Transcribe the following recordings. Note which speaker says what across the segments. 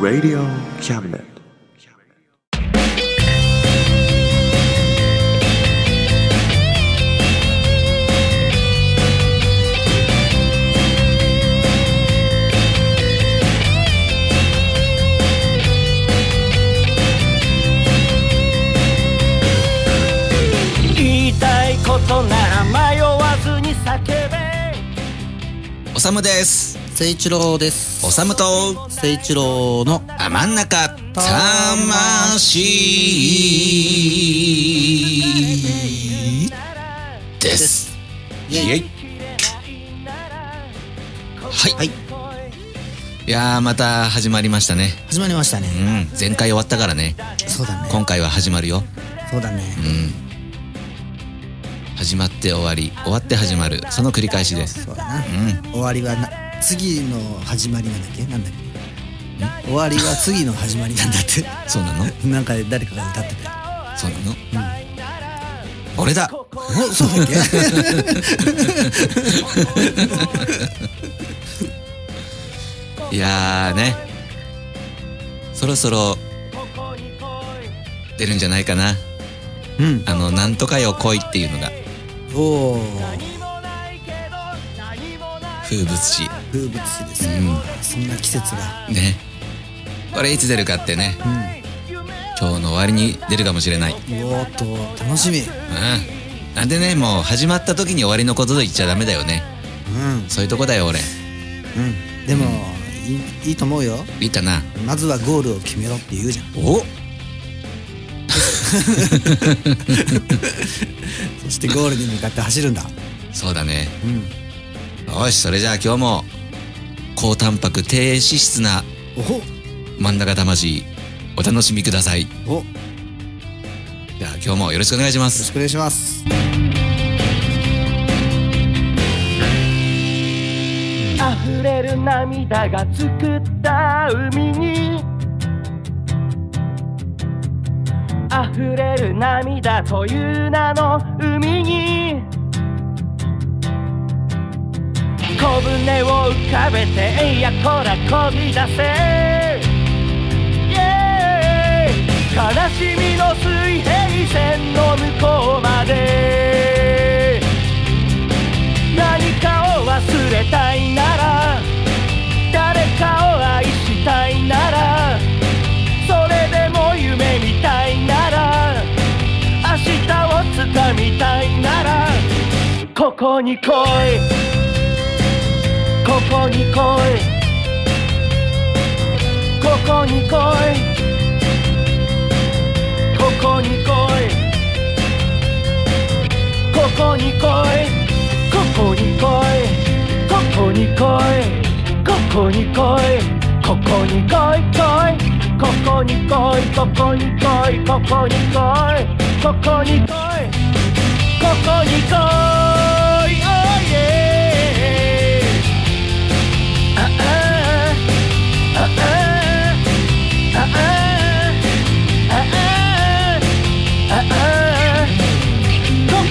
Speaker 1: Radio Cabinet.
Speaker 2: むです。
Speaker 3: 聖一郎です。
Speaker 2: おさむと
Speaker 3: 聖一郎の
Speaker 2: あ真ん中魂です。イエイ。はい、
Speaker 3: はい。
Speaker 2: い、やーまた始まりましたね。
Speaker 3: 始まりましたね。
Speaker 2: うん。前回終わったからね。
Speaker 3: そうだね。
Speaker 2: 今回は始まるよ。
Speaker 3: そうだね。
Speaker 2: うん始まって終わり終わって始まるその繰り返しです。
Speaker 3: そうだな。
Speaker 2: うん。
Speaker 3: 終わりはな次の始まりなんだっけ？なんだっけ？終わりは次の始まりなんだって。
Speaker 2: そうなの？
Speaker 3: なんか誰かが歌ってたよ。
Speaker 2: そうなの、俺だ。
Speaker 3: お、そうだっけ？
Speaker 2: いやーね。そろそろ出るんじゃないかな。
Speaker 3: うん。
Speaker 2: あの「なんとかよ来い」っていうのが
Speaker 3: おお。
Speaker 2: 風物詩
Speaker 3: 風物詩ですよ。そんな季節が。
Speaker 2: ねこれいつ出るかってね今日の終わりに出るかもしれないうん
Speaker 3: おーっと、楽しみ。
Speaker 2: なんでねもう始まった時に終わりのことと言っちゃダメだよね
Speaker 3: うん。
Speaker 2: そういうとこだよ俺
Speaker 3: うん。でも、いいいいと思うよ。
Speaker 2: いいかな
Speaker 3: まずはゴールを決めろって言うじゃん。
Speaker 2: お
Speaker 3: そしてゴールに向かって走るんだ。
Speaker 2: そうだね
Speaker 3: うん。
Speaker 2: よしそれじゃあ今日も高タンパク低脂質な
Speaker 3: お
Speaker 2: 真ん中魂お楽しみください
Speaker 3: およ
Speaker 2: じゃあ今日もよろしくお願いします
Speaker 3: ろしくお願いします。
Speaker 4: 溢れる涙が作った海に溢れる涙という名の海に。小舟を浮かべてえいやこらこぎ出せ。イエーイ。悲しみの水平線の向こうまで。何かを忘れたいなら誰かを愛したいならここに来い。ここに来い。ここに来い。ここに来い。ここに来い。ここに来い。ここに来い。ここに来い。ここに来い来い。ここに来い。ここに来い。ここに来い。ここに来い。ここに来い。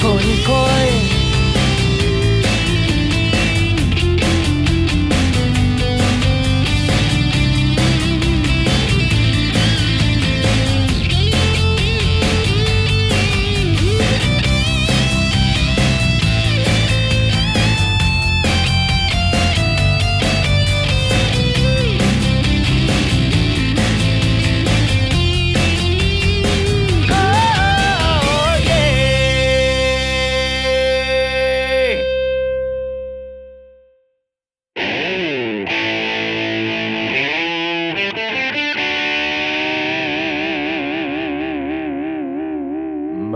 Speaker 4: คนคอย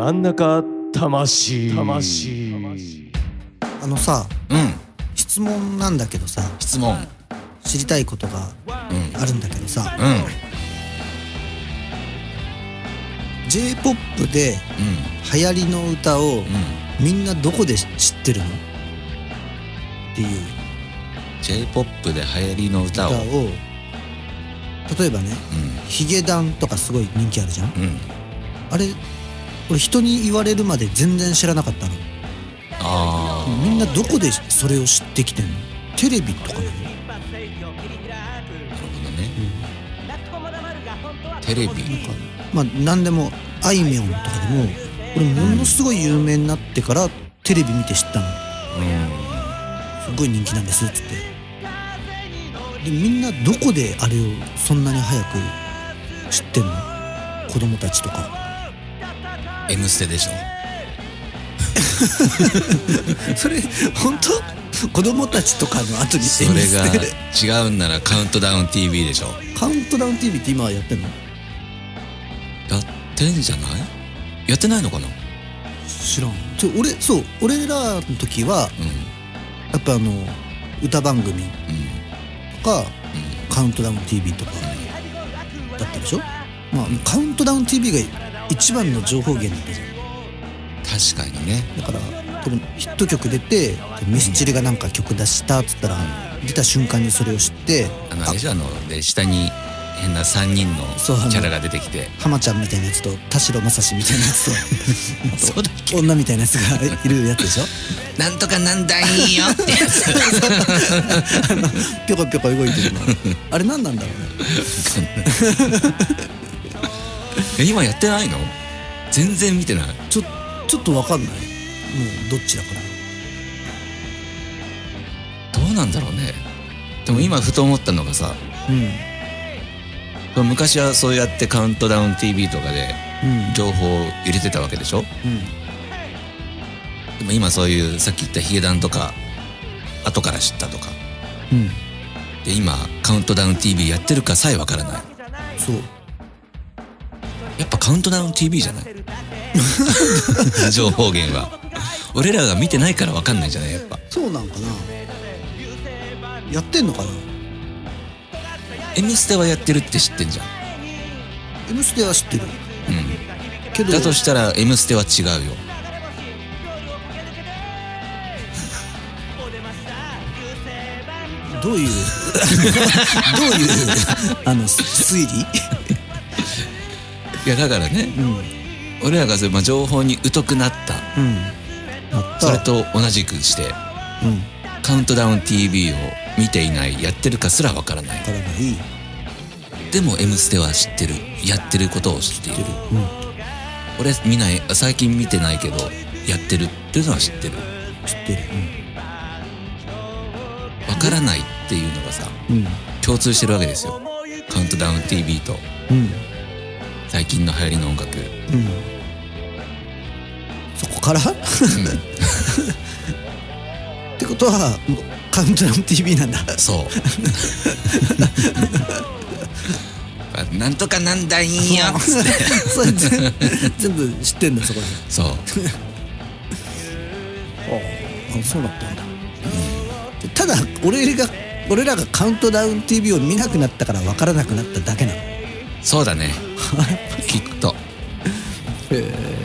Speaker 4: 真ん中魂。魂。
Speaker 3: あのさ、
Speaker 2: うん。
Speaker 3: 質問なんだけどさ、
Speaker 2: 質問。
Speaker 3: 知りたいことが
Speaker 2: うん。
Speaker 3: あるんだけどさ、
Speaker 2: うん。
Speaker 3: J-POP で
Speaker 2: うん
Speaker 3: 流行りの歌を
Speaker 2: うん。
Speaker 3: みんなどこで知ってるの？っていう。
Speaker 2: J-POP で流行りの歌を。
Speaker 3: 歌を例えばねヒゲダンとかすごい人気あるじゃん
Speaker 2: うん？うん。
Speaker 3: あれ俺人に言われるまで全然知らなかったの。
Speaker 2: あ
Speaker 3: みんなどこでそれを知ってきてんの？
Speaker 2: あ
Speaker 3: テレビとかなの？
Speaker 2: なるほどねテレビ。
Speaker 3: なんかまあ何でもあいみょんとかでも俺ものすごい有名になってからテレビ見て知ったの。すごい人気なんですっつって。でみんなどこであれをそんなに早く知ってんの？子供たちとか「
Speaker 2: M ステ」でしょ。
Speaker 3: それ本当？子供たちとかの後に
Speaker 2: それ
Speaker 3: M ステ？
Speaker 2: が違うんなら「カウントダウン TV」でしょ。
Speaker 3: カウントダウン TV って今やってんの？
Speaker 2: やってんじゃない？やってないのかな？
Speaker 3: 知らん。ちょ俺そう俺らの時は
Speaker 2: うん。
Speaker 3: やっぱあの歌番組
Speaker 2: うん。
Speaker 3: とかカウントダウン TV とかだったでしょ？まあカウントダウン TV が一番の情報源だったじゃん。
Speaker 2: 確かにね。
Speaker 3: だから多分ヒット曲出てミスチルがなんか曲出したっつったら出た瞬間にそれを知って
Speaker 2: あのあれでしょあので下に変な3人のキャラが出てきて。
Speaker 3: 浜ちゃんみたいなやつと田代正史みたいなやつと 女みたいなやつがいるやつでしょ？
Speaker 2: なんとかなんだいよってやつ。
Speaker 3: あのぴょこぴょこ動いてるの。あれ何なんだろうね。
Speaker 2: え今やってないの？全然見てない。
Speaker 3: ちょちょっとわかんない。もうどっちだから。
Speaker 2: どうなんだろうね。でも今ふと思ったのがさ
Speaker 3: うん。
Speaker 2: 昔はそうやってカウントダウン TV とかで
Speaker 3: うん。
Speaker 2: 情報を入れてたわけでしょ？
Speaker 3: うん。
Speaker 2: でも今そういうさっき言ったヒゲダンとか後から知ったとか。
Speaker 3: うん。
Speaker 2: で今カウントダウン TV やってるかさえわからない。
Speaker 3: そう
Speaker 2: やっぱカウントダウン TV じゃない。情報源は。俺らが見てないからわかんないじゃないやっぱ。
Speaker 3: そうなんかな。やってんのかな「
Speaker 2: M ステ」はやってるって知ってんじゃん「
Speaker 3: M ステ」は知ってる。
Speaker 2: うん。
Speaker 3: けど
Speaker 2: だとしたら「M ステ」は違うよ。
Speaker 3: どういう どういう あの推理？
Speaker 2: いやだからね
Speaker 3: うん
Speaker 2: 俺らがそれ、まあ、情報に疎くなった。
Speaker 3: うん。
Speaker 2: それと同じくして
Speaker 3: うん。
Speaker 2: カウントダウン TV を見ていないやってるかすらわからない。
Speaker 3: わからない。
Speaker 2: でも「M ステ」は知ってる。やってることを知っている。
Speaker 3: うん。
Speaker 2: 俺見ない最近見てないけどやってる。っていうのは知ってる。
Speaker 3: 知ってる。
Speaker 2: わからないっていうのがさ
Speaker 3: うん。
Speaker 2: 共通してるわけですよ。カウントダウン TV と。
Speaker 3: うん
Speaker 2: 最近の流行りの音楽。
Speaker 3: うん。そこから？ってことはカウントダウン TV なんだ。
Speaker 2: そう。あ なんとかなんだいよっつって
Speaker 3: それ 全全部知ってんだそこで
Speaker 2: そう。
Speaker 3: あそうだったんだ、ただ俺が俺らがカウントダウン TV を見なくなったから分からなくなっただけなの
Speaker 2: そうだね。きっと。
Speaker 4: 穏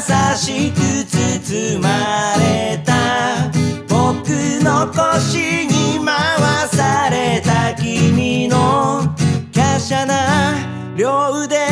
Speaker 4: 優しく包まれた僕の腰に回された君の華奢な両腕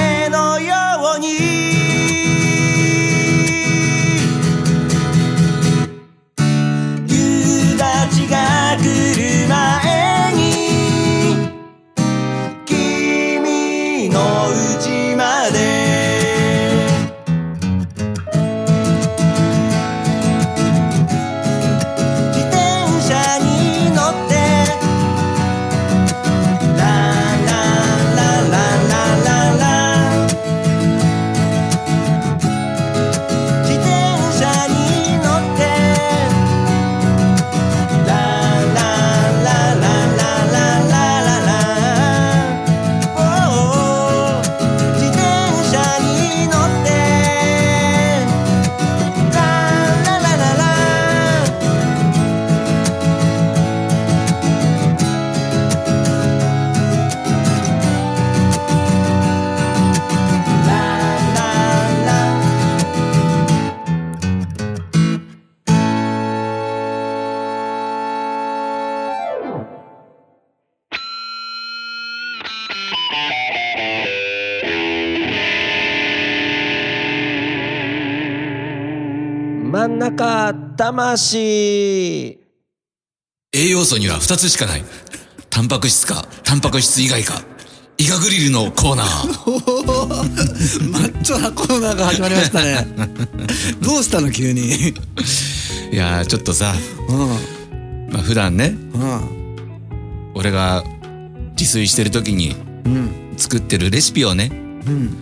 Speaker 4: 魂
Speaker 2: 栄養素には2つしかない。タンパク質か、タンパク質以外か。イガグリルのコーナー。
Speaker 3: マッチョなコーナーが始まりましたね どうしたの急に？
Speaker 2: いやー、ちょっとさ、
Speaker 3: うん
Speaker 2: まあ、普段ね、
Speaker 3: うん
Speaker 2: 俺が自炊してる時に
Speaker 3: うん
Speaker 2: 作ってるレシピをね、
Speaker 3: うん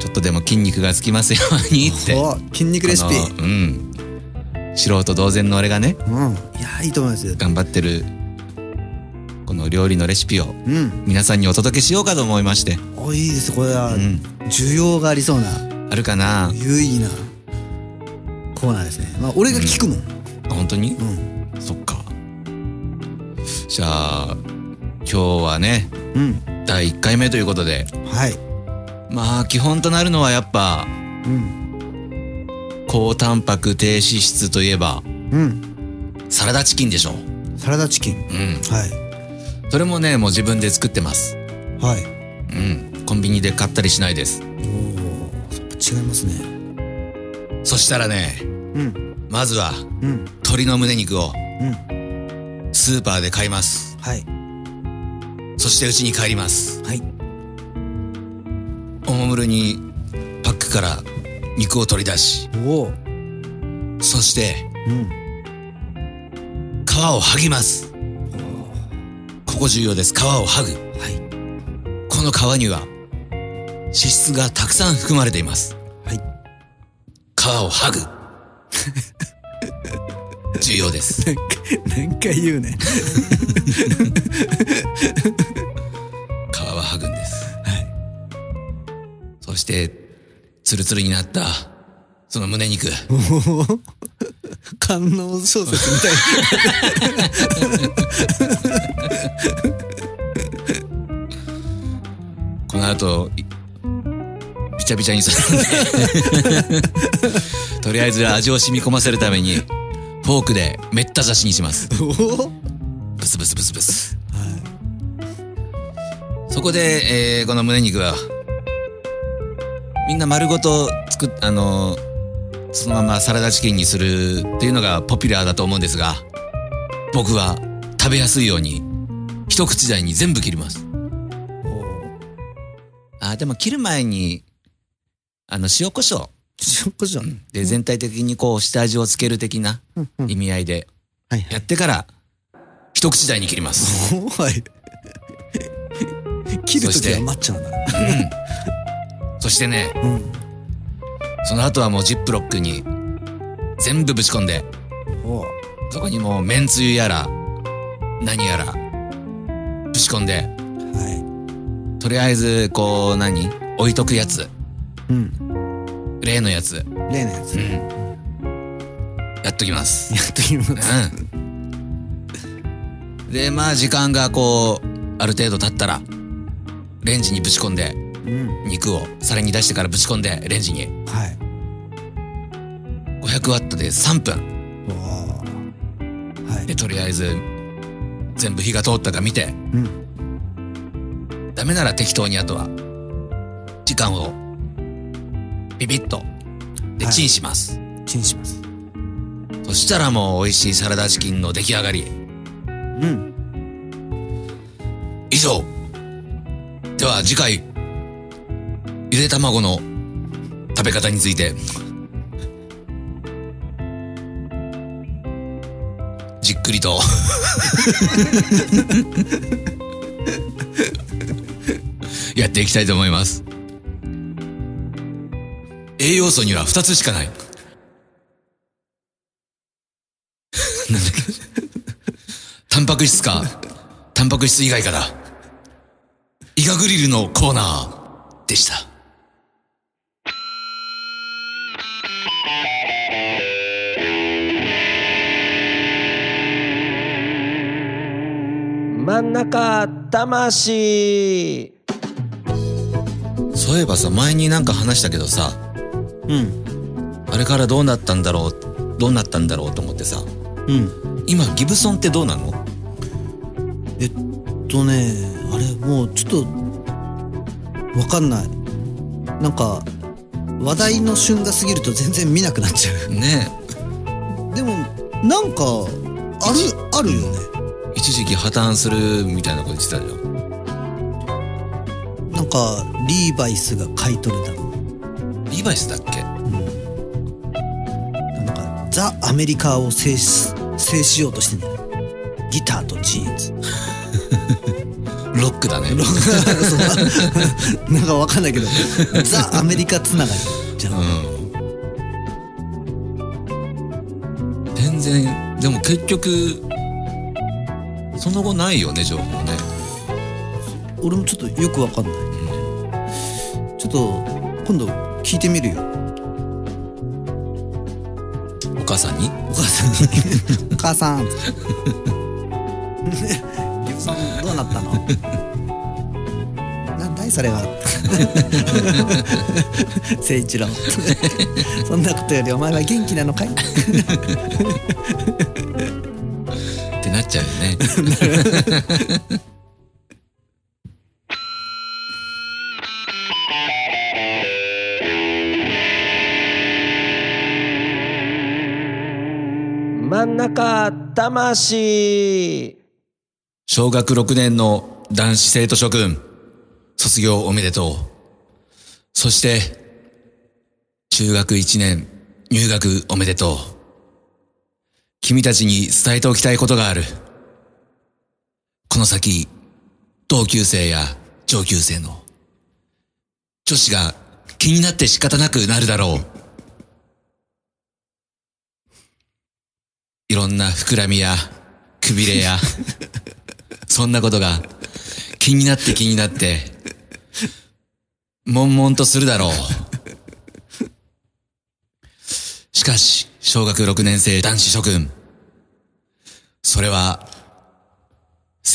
Speaker 2: ちょっとでも筋肉がつきますようにって。
Speaker 3: お筋肉レシピ
Speaker 2: うん。素人同然の俺がね、
Speaker 3: うん。いやいいと思いますよ。
Speaker 2: 頑張ってる、この料理のレシピを
Speaker 3: うん。
Speaker 2: 皆さんにお届けしようかと思いまして。
Speaker 3: おいいです。これは
Speaker 2: うん。
Speaker 3: 需要がありそうな
Speaker 2: あるかな？
Speaker 3: 有意義なコーナーですね。まあ俺が聞くもん。
Speaker 2: 本当に？
Speaker 3: うん。
Speaker 2: そっか。じゃあ、今日はね、
Speaker 3: うん。
Speaker 2: 第1回目ということで、
Speaker 3: はい。
Speaker 2: まあ基本となるのはやっぱ、
Speaker 3: うん
Speaker 2: 高タンパク低脂質といえば、
Speaker 3: うん
Speaker 2: サラダチキンでしょ。
Speaker 3: サラダチキン
Speaker 2: うん。
Speaker 3: はい
Speaker 2: それもね、もう自分で作ってます。
Speaker 3: はい
Speaker 2: うん。コンビニで買ったりしないです。
Speaker 3: おお違いますね
Speaker 2: そしたらね、
Speaker 3: うん
Speaker 2: まずは
Speaker 3: うん
Speaker 2: 鶏の胸肉を
Speaker 3: うん
Speaker 2: スーパーで買います。
Speaker 3: はい
Speaker 2: そして家に帰ります。
Speaker 3: はい
Speaker 2: おもむろにパックから肉を取り出し、そして
Speaker 3: うん
Speaker 2: 皮を剥ぎます。ここ重要です。皮を剥ぐ。
Speaker 3: はい
Speaker 2: この皮には脂質がたくさん含まれています。
Speaker 3: はい
Speaker 2: 皮を剥ぐ。重要です。
Speaker 3: 何回言うね
Speaker 2: 皮は剥ぐんです。そして、ツルツルになった、その胸肉。
Speaker 3: 観音小説みたい
Speaker 2: この後、いびちゃびちゃにするんで。とりあえず味を染み込ませるために、フォークでめった刺しにします。ブスブスブスブス。そこで、えーこの胸肉は、みんな丸ごと作っ、あのーそのままサラダチキンにするっていうのがポピュラーだと思うんですが、僕は食べやすいように、一口大に全部切ります。あ、でも切る前に、あの、塩コショウ。
Speaker 3: 塩コショウ。
Speaker 2: で全体的にこう下味をつける的な意味合いでやってから、一口大に切ります。
Speaker 3: おはい。切るときはマッチョなんだ
Speaker 2: そしてね、
Speaker 3: うん
Speaker 2: その後はもうジップロックに全部ぶち込んで、
Speaker 3: お
Speaker 2: そこにもうめんつゆやら、何やら、ぶち込んで、
Speaker 3: は
Speaker 2: とりあえず、こう何、置いとくやつ。
Speaker 3: いうん
Speaker 2: 例のやつ。
Speaker 3: 例のやつ
Speaker 2: うん。やっときます。
Speaker 3: やっときます
Speaker 2: うん。で、まあ時間がこう、ある程度経ったら、レンジにぶち込んで、
Speaker 3: うん
Speaker 2: 肉を皿に出してからぶち込んで、レンジに。
Speaker 3: はい。
Speaker 2: 500ワットで3分。
Speaker 3: はい。
Speaker 2: で、とりあえず、全部火が通ったか見て、
Speaker 3: うん。
Speaker 2: ダメなら適当にあとは、時間を、ビビッと、で、
Speaker 3: はい。
Speaker 2: チンします。
Speaker 3: チンします。
Speaker 2: そしたらもう美味しいサラダチキンの出来上がり。
Speaker 3: うん。
Speaker 2: 以上。では次回、ゆで卵の食べ方について、じっくりと、やっていきたいと思います。栄養素には2つしかない。なんだっけタンパク質か、タンパク質以外かだ。イガグリルのコーナーでした。
Speaker 4: 真ん中魂。
Speaker 2: そういえばさ、前になんか話したけどさ、
Speaker 3: うん。
Speaker 2: あれからどうなったんだろう、どうなったんだろうと思ってさ、
Speaker 3: うん。
Speaker 2: 今ギブソンってどうなの？
Speaker 3: えっとねあれもうちょっとわかんない。なんか話題の旬が過ぎると全然見なくなっちゃう。
Speaker 2: ね
Speaker 3: なんかあるあるよね
Speaker 2: 一時期破綻するみたいなこと言ってたじゃん。
Speaker 3: なんかリーバイスが買い取れたの。
Speaker 2: リーバイスだっけ？
Speaker 3: なんかザ・アメリカを制し制しようとしてんだよ。ギターとジーンズ。
Speaker 2: ロックだね。
Speaker 3: そう。なんかわかんないけど。ザ・アメリカつながりじゃん、
Speaker 2: うん。全然でも結局その後ないよね情報ね。
Speaker 3: 俺もちょっとよくわかんない、ちょっと今度聞いてみるよ。
Speaker 2: お母さんに？
Speaker 3: お母さんに「お母さん」つって「リュウさんどうなったの?」なんだいそれは。誠一郎。そんなことよりお前は元気なのかい？
Speaker 2: ちゃうよね。
Speaker 4: 真ん中魂。
Speaker 2: 小学6年の男子生徒諸君。卒業おめでとう。そして中学1年入学おめでとう。君たちに伝えておきたいことがある。この先同級生や上級生の女子が気になって仕方なくなるだろう。いろんな膨らみやくびれや そんなことが気になって気になって悶々とするだろう。しかし小学6年生男子諸君それは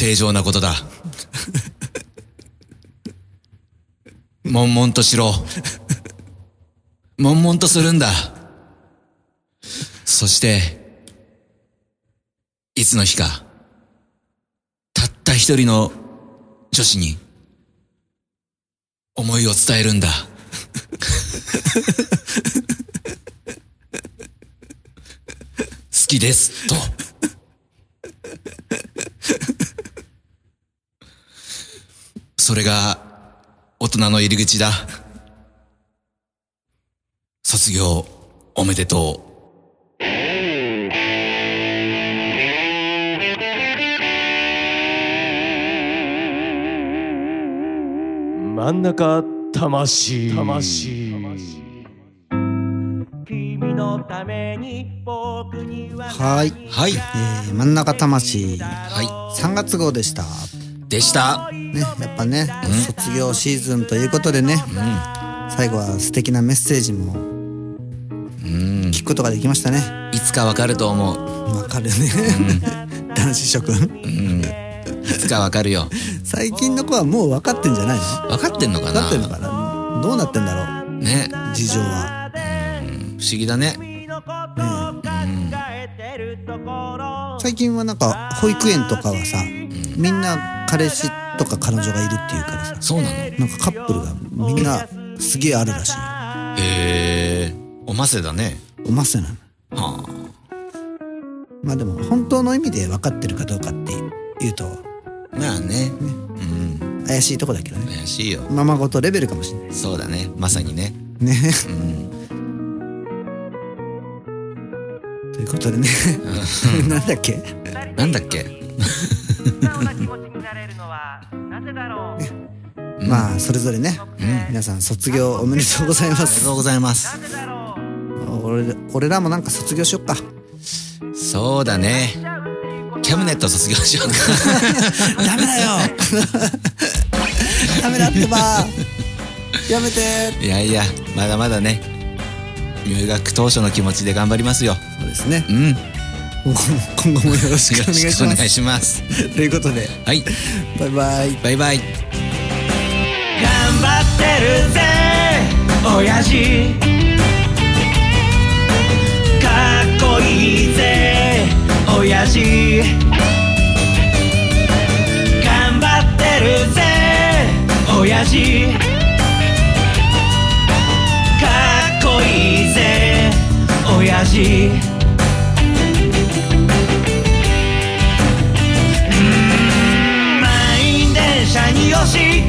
Speaker 2: 正常なことだ。悶々としろ。悶々とするんだ。そしていつの日かたった一人の女子に思いを伝えるんだ。好きです。と。それが大人の入り口だ。卒業おめでとう。
Speaker 5: 真ん中魂。魂
Speaker 4: 君のために僕には
Speaker 3: はい、
Speaker 2: はい。
Speaker 3: えー、真ん中魂。
Speaker 2: は
Speaker 3: 3月号でした。
Speaker 2: いでした。
Speaker 3: ねやっぱね、卒業シーズンということでね、最後は素敵なメッセージも
Speaker 2: うん。
Speaker 3: 聞くことができましたね。
Speaker 2: いつかわかると思う。
Speaker 3: わかるね、男子諸君。
Speaker 2: うん。いつかわかるよ。
Speaker 3: 最近の子はもう分かってんじゃないの？
Speaker 2: わかってんのかな？
Speaker 3: 分かってんのかな？どうなってんだろう？
Speaker 2: ね。
Speaker 3: 事情は、
Speaker 2: 不思議だね。
Speaker 3: ね。
Speaker 4: えるところ
Speaker 3: 最近はなんか保育園とかはさ、みんな彼氏とか彼女がいるっていうからさ。
Speaker 2: そうなの？
Speaker 3: なんかカップルがみんなすげえあるらしい。よ
Speaker 2: へえ。おませだね。
Speaker 3: おませなの。
Speaker 2: は
Speaker 3: まあでも本当の意味で分かってるかどうかっていうと。
Speaker 2: あまあね。うん。
Speaker 3: 怪しいとこだけどね。
Speaker 2: 怪しいよ。
Speaker 3: ままごとレベルかもしれない。
Speaker 2: そうだね。まさにね。
Speaker 3: ね。
Speaker 2: うん。
Speaker 3: ということでね。なんだっけ？
Speaker 2: なんだっけ？
Speaker 4: 素直な気持ちになれるのはなぜだろう
Speaker 3: まあそれぞれね、皆さん卒業おめでとうございま
Speaker 2: ありが
Speaker 3: す
Speaker 2: とうございます。
Speaker 3: 俺俺らもなんか卒業しよっか。
Speaker 2: そうだね。キャムネット卒業しようか。
Speaker 3: ダメだよ。ダメだってば。やめて。
Speaker 2: いやいやまだまだね入学当初の気持ちで頑張りますよ。
Speaker 3: そうですね。
Speaker 2: うん。よ
Speaker 3: 今後もよろしくお
Speaker 2: ろ
Speaker 3: 願いします
Speaker 2: しくお願いします。
Speaker 3: ということで。
Speaker 2: はい。
Speaker 3: バイバイ。
Speaker 2: バイバイ。
Speaker 4: 頑張ってるぜ親父。かっこいいぜ親父。頑張ってるぜ親父。かっこいいぜ親父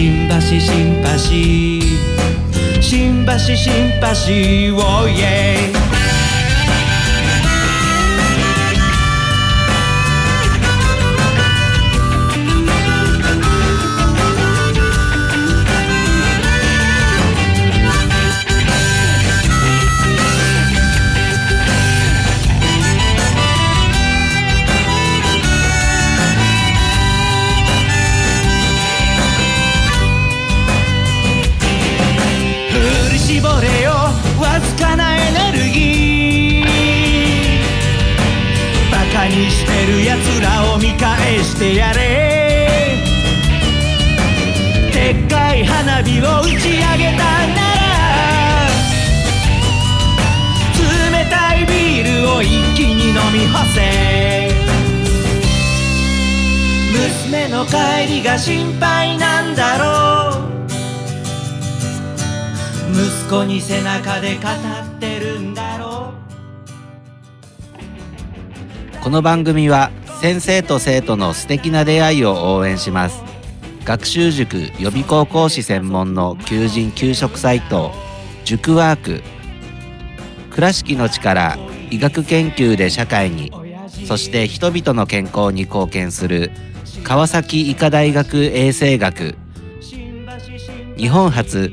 Speaker 4: 新橋新橋新橋新橋おいに背中で語ってるんだろう
Speaker 2: この番組は先生と生徒の素敵な出会いを応援します。学習塾予備高校師専門の求人・給食サイト塾ワーク。倉敷の力医学研究で社会にそして人々の健康に貢献する川崎医科大学衛生学。日本初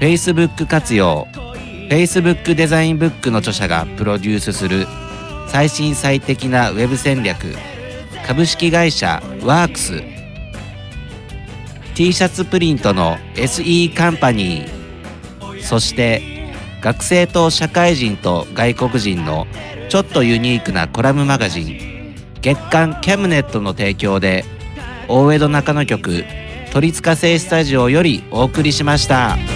Speaker 2: Facebook 活用。Facebook デザインブックの著者がプロデュースする最新最適なウェブ戦略。株式会社ワークス。T シャツプリントの SE カンパニー。そして学生と社会人と外国人のちょっとユニークなコラムマガジン。月刊キャムネットの提供で大江戸中野局鳥塚製スタジオよりお送りしました。